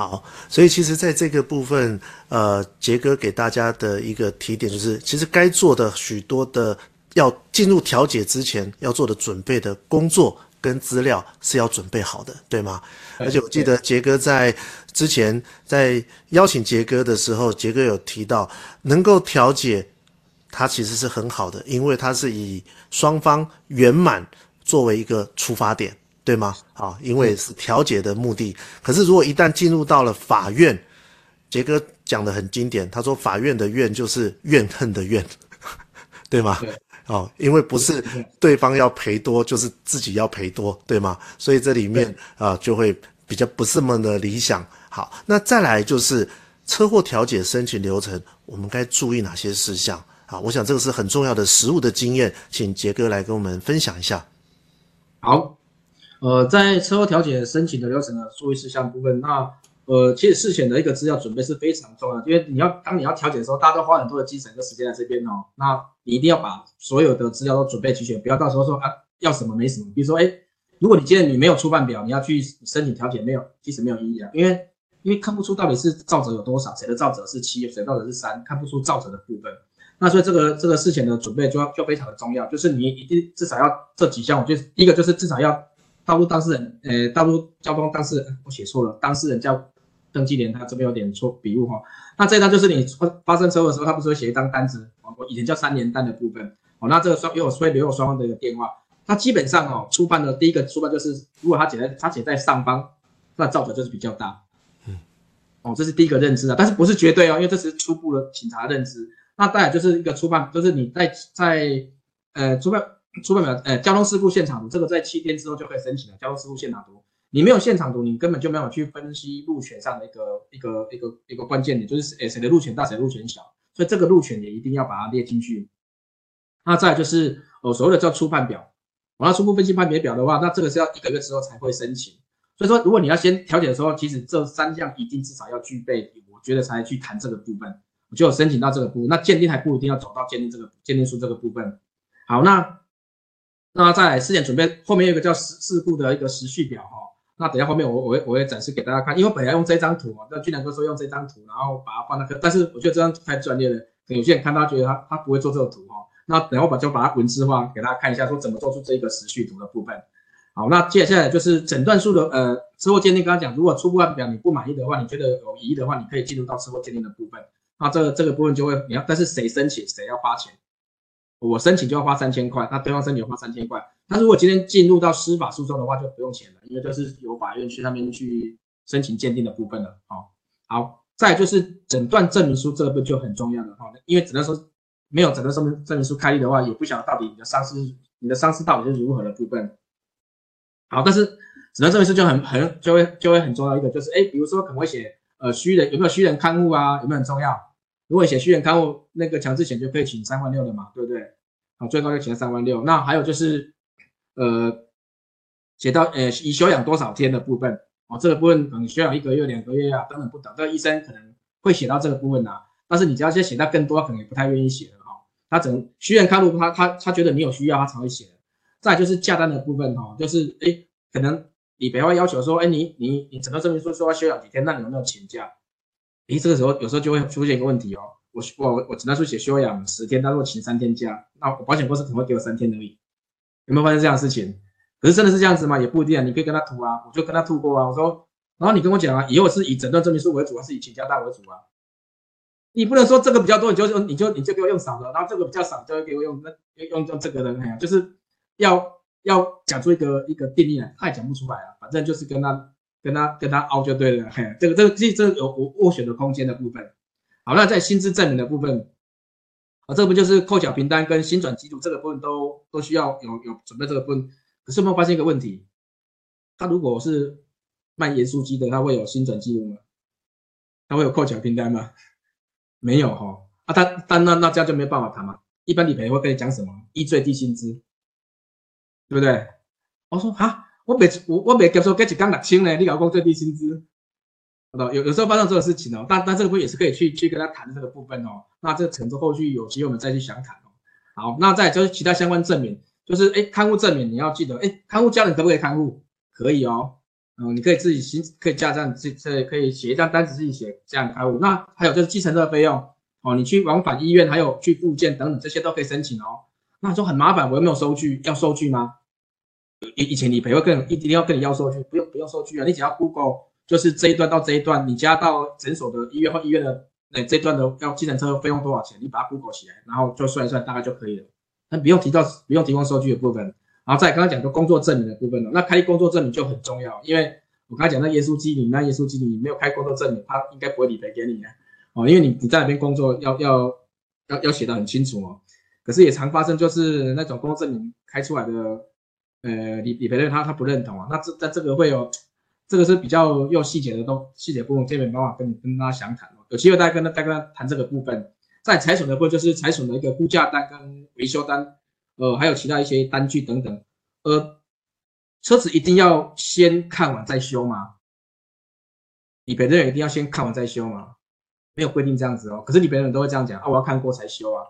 好，所以其实在这个部分，呃，杰哥给大家的一个提点就是，其实该做的许多的要进入调解之前要做的准备的工作跟资料是要准备好的，对吗？而且我记得杰哥在之前在邀请杰哥的时候，杰哥有提到能够调解，他其实是很好的，因为他是以双方圆满作为一个出发点。对吗？啊，因为是调解的目的。可是如果一旦进入到了法院，杰哥讲的很经典，他说法院的怨就是怨恨的怨，对吗？对。哦，因为不是对方要赔多，就是自己要赔多，对吗？所以这里面啊就会比较不是那么的理想。好，那再来就是车祸调解申请流程，我们该注意哪些事项？啊，我想这个是很重要的实务的经验，请杰哥来跟我们分享一下。好。呃，在车祸调解申请的流程的注意事项部分，那呃，其实事前的一个资料准备是非常重要，因为你要当你要调解的时候，大家都花很多的精神跟时间在这边哦，那你一定要把所有的资料都准备齐全，不要到时候说啊要什么没什么。比如说，哎，如果你今天你没有初判表，你要去申请调解，没有，其实没有意义啊，因为因为看不出到底是造责有多少，谁的造责是七，谁的肇责是三，看不出造责的部分。那所以这个这个事前的准备就要就非常的重要，就是你一定至少要这几项，我觉得第一个就是至少要。道路当事人，呃，道路交通当事人，我写错了，当事人叫登记人，他这边有点错笔误哈。那这一张就是你发生车祸的时候，他不是会写一张单子，我以前叫三联单的部分，哦，那这个双又有会留有双方的一个电话。那基本上哦，初犯的第一个初犯就是，如果他写在他写在上方，那造成就是比较大，嗯，哦，这是第一个认知啊，但是不是绝对哦，因为这是初步的警察认知。那再来就是一个初犯，就是你在在呃初判。初判表，呃，交通事故现场图，这个在七天之后就可以申请了。交通事故现场图，你没有现场图，你根本就没有去分析路权上的一个一个一个一个关键点，就是诶谁的路权大，谁的路权小，所以这个路权也一定要把它列进去。那再就是呃，所谓的叫初判表，我要初步分析判别表的话，那这个是要一个月之后才会申请。所以说，如果你要先调解的时候，其实这三项一定至少要具备，我觉得才去谈这个部分，我就申请到这个部分。那鉴定还不一定要走到鉴定这个鉴定书这个部分。好，那。那再来事前准备，后面有一个叫事事故的一个时序表哈。那等下后面我我会我会展示给大家看，因为本来用这张图啊，那俊良哥说用这张图，然后把它放那个，但是我觉得这张图太专业了，有些人看到觉得他他不会做这个图哈。那等下我把就把它文字化给大家看一下，说怎么做出这个时序图的部分。好，那接下来就是诊断书的呃车祸鉴定，刚刚讲，如果初步案表你不满意的话，你觉得有疑义的话，你可以进入到车祸鉴定的部分。那这个这个部分就会你要，但是谁申请谁要花钱。我申请就要花三千块，那对方申请花三千块。那如果今天进入到司法诉讼的话，就不用钱了，因为就是由法院去那边去申请鉴定的部分了。好，好，再就是诊断证明书这个部分就很重要了哈，因为诊断书没有诊断证明证明书开立的话，也不晓得到底你的伤势你的伤势到底是如何的部分。好，但是诊断证明书就很很就会就会很重要一个，就是哎，比如说可能会写呃虚人有没有虚人看护啊，有没有很重要？如果写虚人看护，那个强制险就可以请三万六的嘛，对不对？好，最高就请三万六。那还有就是，呃，写到呃已休养多少天的部分，哦，这个部分可能休养一个月、两个月啊，等等不等。这个医生可能会写到这个部分啊，但是你只要先写到更多，可能也不太愿意写了哈、哦。他只能虚人看护，他他他觉得你有需要，他才会写。再就是假单的部分哈、哦，就是哎，可能理赔会要求说，哎，你你你诊断证明书说要休养几天，那你有没有请假？诶，这个时候有时候就会出现一个问题哦，我我我诊断书写休养十天，但是我请三天假，那我保险公司可能会给我三天而已，有没有发生这样的事情？可是真的是这样子吗？也不一定啊。你可以跟他吐啊，我就跟他吐过啊。我说，然后你跟我讲啊，以后是以诊断证明书为主，还是以倾家贷为主啊？你不能说这个比较多，你就用你就你就给我用少的，然后这个比较少，就给我用那用用这个的，哎呀，就是要要讲出一个一个定义来，他也讲不出来啊。反正就是跟他跟他跟他凹就对了，嘿，这个这个这这有我斡旋的空间的部分。好，那在薪资证明的部分，啊，这不就是扣缴凭单跟薪转记录这个部分都都需要有有准备这个部分。可是有没有发现一个问题？他如果是卖盐酥鸡的，他会有薪转记录吗？他会有扣缴凭单吗？没有哈、哦。啊，他但那那这样就没办法谈嘛。一般理赔会跟你讲什么？依最低薪资，对不对？我说哈，我每我我每接受给一刚六千呢，你老公最低薪资，有有时候发生这个事情哦。但但这个部分也是可以去去跟他谈这个部分哦。那这个程度后续有机会我们再去详谈哦。好，那再就是其他相关证明。就是哎，看护证明你要记得，哎，看护家人可不可以看护？可以哦，嗯，你可以自己写，可以加这样，这这可以写一张单子自己写这样看护。那还有就是计程车费用哦，你去往返医院，还有去复健等等这些都可以申请哦。那说很麻烦，我又没有收据？要收据吗？以以前理赔会跟一定要跟你要收据，不用不用收据啊，你只要 Google 就是这一段到这一段，你家到诊所的医院或医院的那这段的要计程车费用多少钱？你把它 Google 起来，然后就算一算，大概就可以了。那不用提到不用提供收据的部分，然后再刚刚讲的工作证明的部分了。那开工作证明就很重要，因为我刚才讲那耶稣基，你那耶稣基你没有开工作证明，他应该不会理赔给你啊哦，因为你你在那边工作要要要要写得很清楚哦。可是也常发生就是那种工作证明开出来的，呃理理赔人他他不认同啊，那这在这个会有这个是比较又细节的东细节部分，这边没办法跟你跟大家详谈，有机会大家跟他再跟他谈这个部分。在财损的部分，就是财损的一个估价单跟维修单，呃，还有其他一些单据等等。呃，车子一定要先看完再修吗？理赔人一定要先看完再修吗？没有规定这样子哦。可是理赔人都会这样讲啊，我要看过才修啊，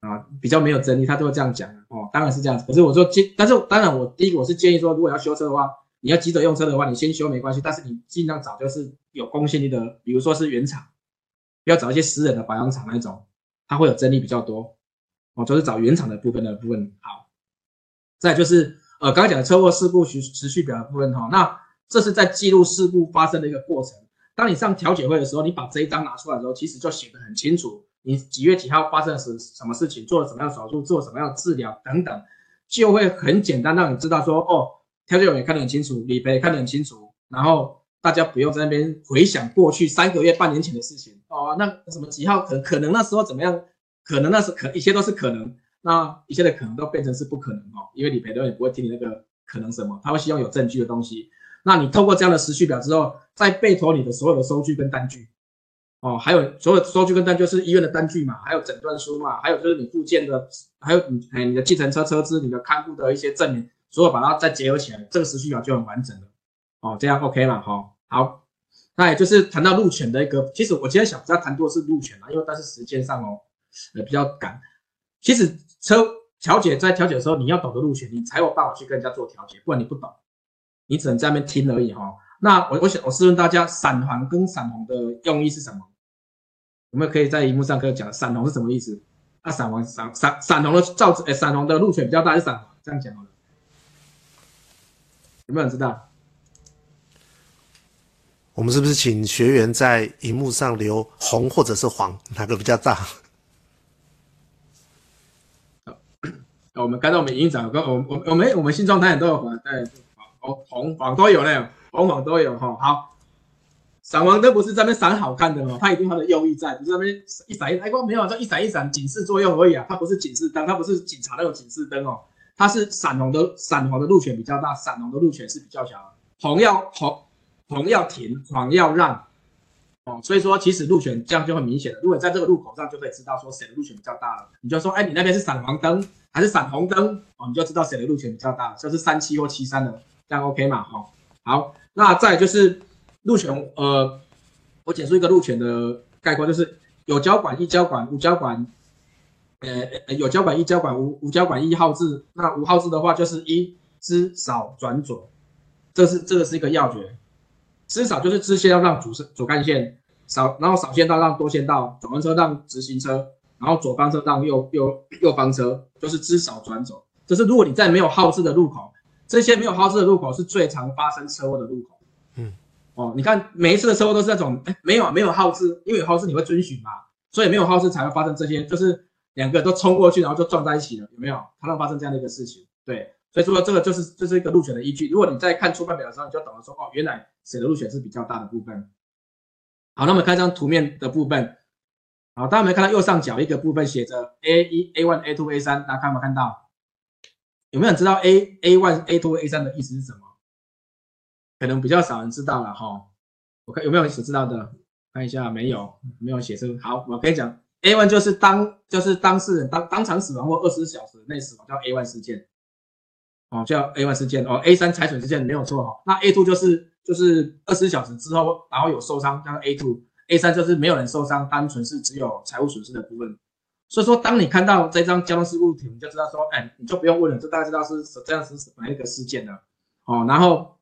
啊，比较没有争议，他都会这样讲哦。当然是这样子。可是我说建，但是当然我第一个我是建议说，如果要修车的话，你要急着用车的话，你先修没关系，但是你尽量找就是有公信力的，比如说是原厂。不要找一些私人的保养厂那种，它会有争议比较多哦，就是找原厂的部分的部分好。再就是呃，刚才讲的车祸事故持持续表的部分哈，那这是在记录事故发生的一个过程。当你上调解会的时候，你把这一张拿出来的时候，其实就写得很清楚，你几月几号发生什什么事情，做了什么样手术，做了什么样的治疗等等，就会很简单让你知道说哦，调解委员看得很清楚，理赔看得很清楚，然后。大家不用在那边回想过去三个月、半年前的事情哦。那什么几号可可能那时候怎么样？可能那是可一切都是可能，那一切的可能都变成是不可能哦。因为理赔的人也不会听你那个可能什么，他会希望有证据的东西。那你透过这样的时序表之后，再备妥你的所有的收据跟单据哦，还有所有收据跟单就是医院的单据嘛，还有诊断书嘛，还有就是你附件的，还有你你的计程车车资、你的看护的一些证明，所有把它再结合起来，这个时序表就很完整了。哦，这样 OK 了哈、哦。好，那也就是谈到路权的一个，其实我今天想要谈多是路权嘛，因为但是时间上哦，呃比较赶。其实车调解在调解的时候，你要懂得路权，你才有办法去跟人家做调解，不然你不懂，你只能在那边听而已哈、哦。那我我想我试问大家，闪黄跟闪红的用意是什么？我们可以在荧幕上可以讲，闪红是什么意思？那闪黄闪闪闪红的造诶，闪红的路权比较大还是闪黄？这样讲好了，有没有人知道？我们是不是请学员在荧幕上留红或者是黄，哪个比较大？我们刚才我们营长跟我我我们我们新状态都有黄，对，红红黄都有呢，红黄都有哈。好，闪黄灯不是在那边闪好看的哦，它一定它的用意在，不是在那边一闪一闪，光没有，就一闪一闪警示作用而已啊，它不是警示灯，它不是警察那种警示灯哦，它是闪红的，闪黄的路权比较大，闪红的路权是比较小，红要红。红要停，黄要让，哦，所以说其实路权这样就很明显了。如果在这个路口上就可以知道说谁的路权比较大了，你就说，哎，你那边是闪黄灯还是闪红灯？哦，你就知道谁的路权比较大了，就是三七或七三的，这样 OK 嘛？哈、哦，好，那再就是路权，呃，我简述一个路权的概括，就是有交管、一交管、无交管，呃，有交管、一交管、无无交管、一号志。那无号志的话就是一支少转左，这是这个是一个要诀。支少就是支线要让主主干线少，然后少线道让多线道，转弯车让直行车，然后左方车让右右右方车，就是支少转左。就是如果你在没有号志的路口，这些没有号志的路口是最常发生车祸的路口。嗯，哦，你看每一次的车祸都是那种，哎，没有没有号志，因为有号志你会遵循嘛，所以没有号志才会发生这些，就是两个都冲过去，然后就撞在一起了，有没有？常常发生这样的一个事情。对，所以说这个就是这、就是一个路权的依据。如果你在看初判表的时候，你就懂得说，哦，原来谁的路权是比较大的部分。好，那么看一张图面的部分。好，大家有没有看到右上角一个部分写着 A 一、A one、A two、A 三？大家看有没有看到？有没有人知道 A、A one、A two、A 三的意思是什么？可能比较少人知道了哈。我看有没有人知道的？看一下，没有，没有写出。好，我可以讲 A one 就是当就是当事人当当场死亡或二十四小时内死亡叫 A one 事件，哦，叫 A one 事件哦。A 三财损事件没有错哈。那 A two 就是就是二十四小时之后然后有受伤叫 A two。A 三就是没有人受伤，单纯是只有财务损失的部分。所以说，当你看到这张交通事故图，你就知道说，哎，你就不用问了，就大家知道是这样是哪一个事件了。哦，然后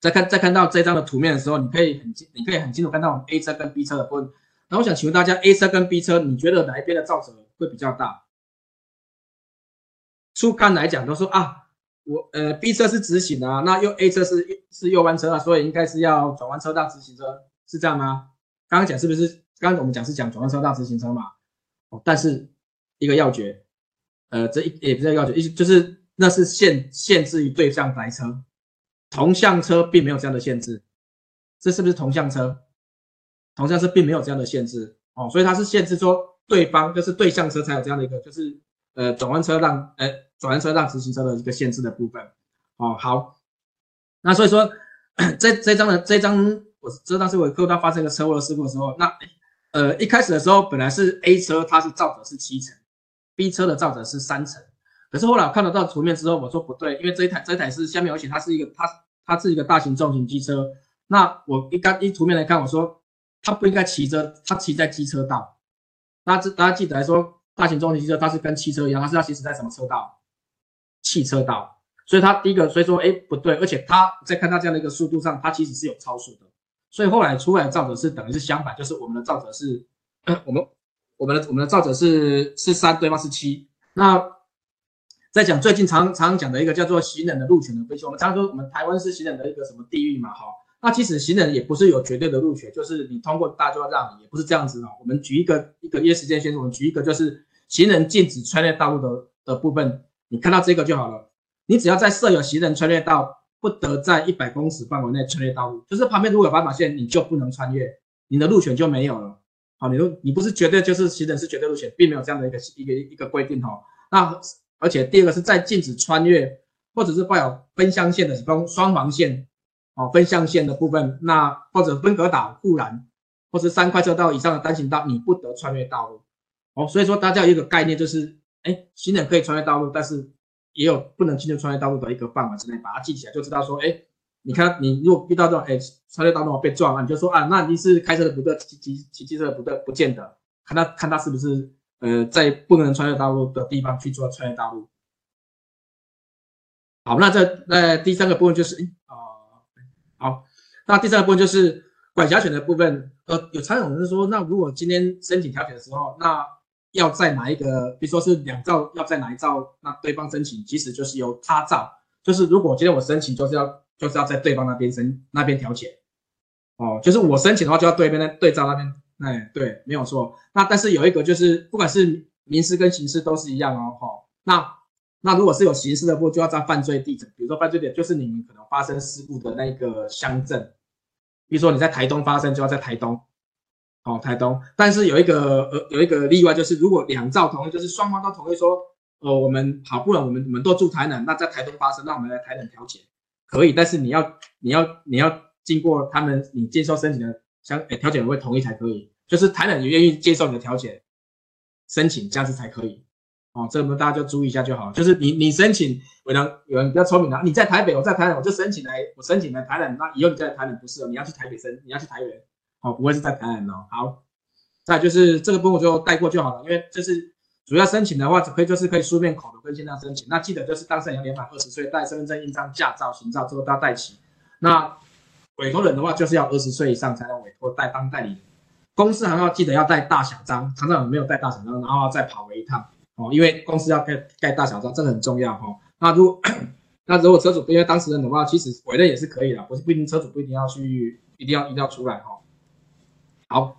再看再看到这张的图面的时候，你可以很清，你可以很清楚看到 A 车跟 B 车的分。那我想请问大家，A 车跟 B 车，你觉得哪一边的肇责会比较大？初看来讲都说啊，我呃 B 车是直行啊，那右 A 车是是右弯车啊，所以应该是要转弯车道直行车，是这样吗？刚刚讲是不是？刚刚我们讲是讲转弯车道直行车嘛？哦，但是一个要诀，呃，这一也不是要诀，意思就是那是限限制于对向来车，同向车并没有这样的限制。这是不是同向车？同向车并没有这样的限制哦，所以它是限制说对方就是对向车才有这样的一个，就是呃转弯车让呃转弯车让直行车的一个限制的部分。哦，好，那所以说 这这张的这张。我知道是我客户他发生一个车祸的事故的时候，那呃一开始的时候本来是 A 车它是肇责是七成，B 车的肇责是三成，可是后来我看得到图面之后，我说不对，因为这一台这一台是下面而且它是一个它它是一个大型重型机车，那我一刚一图面来看，我说它不应该骑着，它骑在机车道，大家大家记得来说，大型重型机车它是跟汽车一样，它是要行驶在什么车道？汽车道，所以它第一个所以说哎不对，而且它在看它这样的一个速度上，它其实是有超速的。所以后来出来的肇责是等于是相反，就是我们的肇责是，我们我们的我们的肇责是是三，对方是七。那在讲最近常常讲的一个叫做行人的路权的分析，我们常说我们台湾是行人的一个什么地域嘛，哈。那其实行人也不是有绝对的路权，就是你通过大就要让你，也不是这样子哦。我们举一个一个一些时间先，我们举一个就是行人禁止穿越道路的的部分，你看到这个就好了。你只要在设有行人穿越道。不得在一百公尺范围内穿越道路，就是旁边如果有斑马线，你就不能穿越，你的路权就没有了。好，你都你不是绝对就是行人是绝对路权，并没有这样的一个一个一个规定哈。那而且第二个是在禁止穿越或者是带有分向线的，双双黄线哦，分向线的部分，那或者分隔岛、护栏或是三快车道以上的单行道，你不得穿越道路。哦，所以说大家有一个概念就是，哎，行人可以穿越道路，但是。也有不能进入穿越道路的一个范围之内，把它记起来，就知道说，哎，你看你如果遇到这种，哎，穿越道路被撞了，你就说啊，那你是开车的不对，骑骑骑机车的不对，不见得，看他看他是不是呃在不能穿越道路的地方去做穿越道路。好，那这那第三个部分就是，啊、呃，好，那第三个部分就是管辖权的部分，呃，有常有人说，那如果今天申请调解的时候，那要在哪一个，比如说是两造，要在哪一造，那对方申请，其实就是由他造，就是如果今天我申请，就是要就是要在对方那边申那边调解，哦，就是我申请的话，就要对边那对照那边，哎，对，没有错。那但是有一个就是，不管是民事跟刑事都是一样哦，哈、哦。那那如果是有刑事的部，就要在犯罪地址，比如说犯罪点就是你们可能发生事故的那个乡镇，比如说你在台东发生，就要在台东。哦，台东，但是有一个呃有一个例外，就是如果两造同意，就是双方都同意说，呃，我们好不容易我们我们都住台南，那在台东发生，那我们来台南调解，可以，但是你要你要你要经过他们你接受申请的相诶调解人会同意才可以，就是台南也愿意接受你的调解申请，这样子才可以。哦，这个大家就注意一下就好了，就是你你申请，有人有人比较聪明的，你在台北，我在台南，我就申请来我申请来台南，那以后你在台南不适合，你要去台北申，你要去台北。哦，不会是在台南哦。好，再就是这个部分我就带过就好了，因为就是主要申请的话，只可以就是可以书面口头跟线上申请。那记得就是当事人要年满二十岁，带身份证、印章、驾照、行照，这个都要带齐。那委托人的话，就是要二十岁以上才能委托代当代理人。公司还要记得要带大小章，常常没有带大小章，然后再跑回一趟。哦，因为公司要盖盖大小章，这个很重要哈、哦。那如果 那如果车主不因为当事人的话，其实委任也是可以的，不是不一定车主不一定要去，一定要一定要出来哈、哦。好，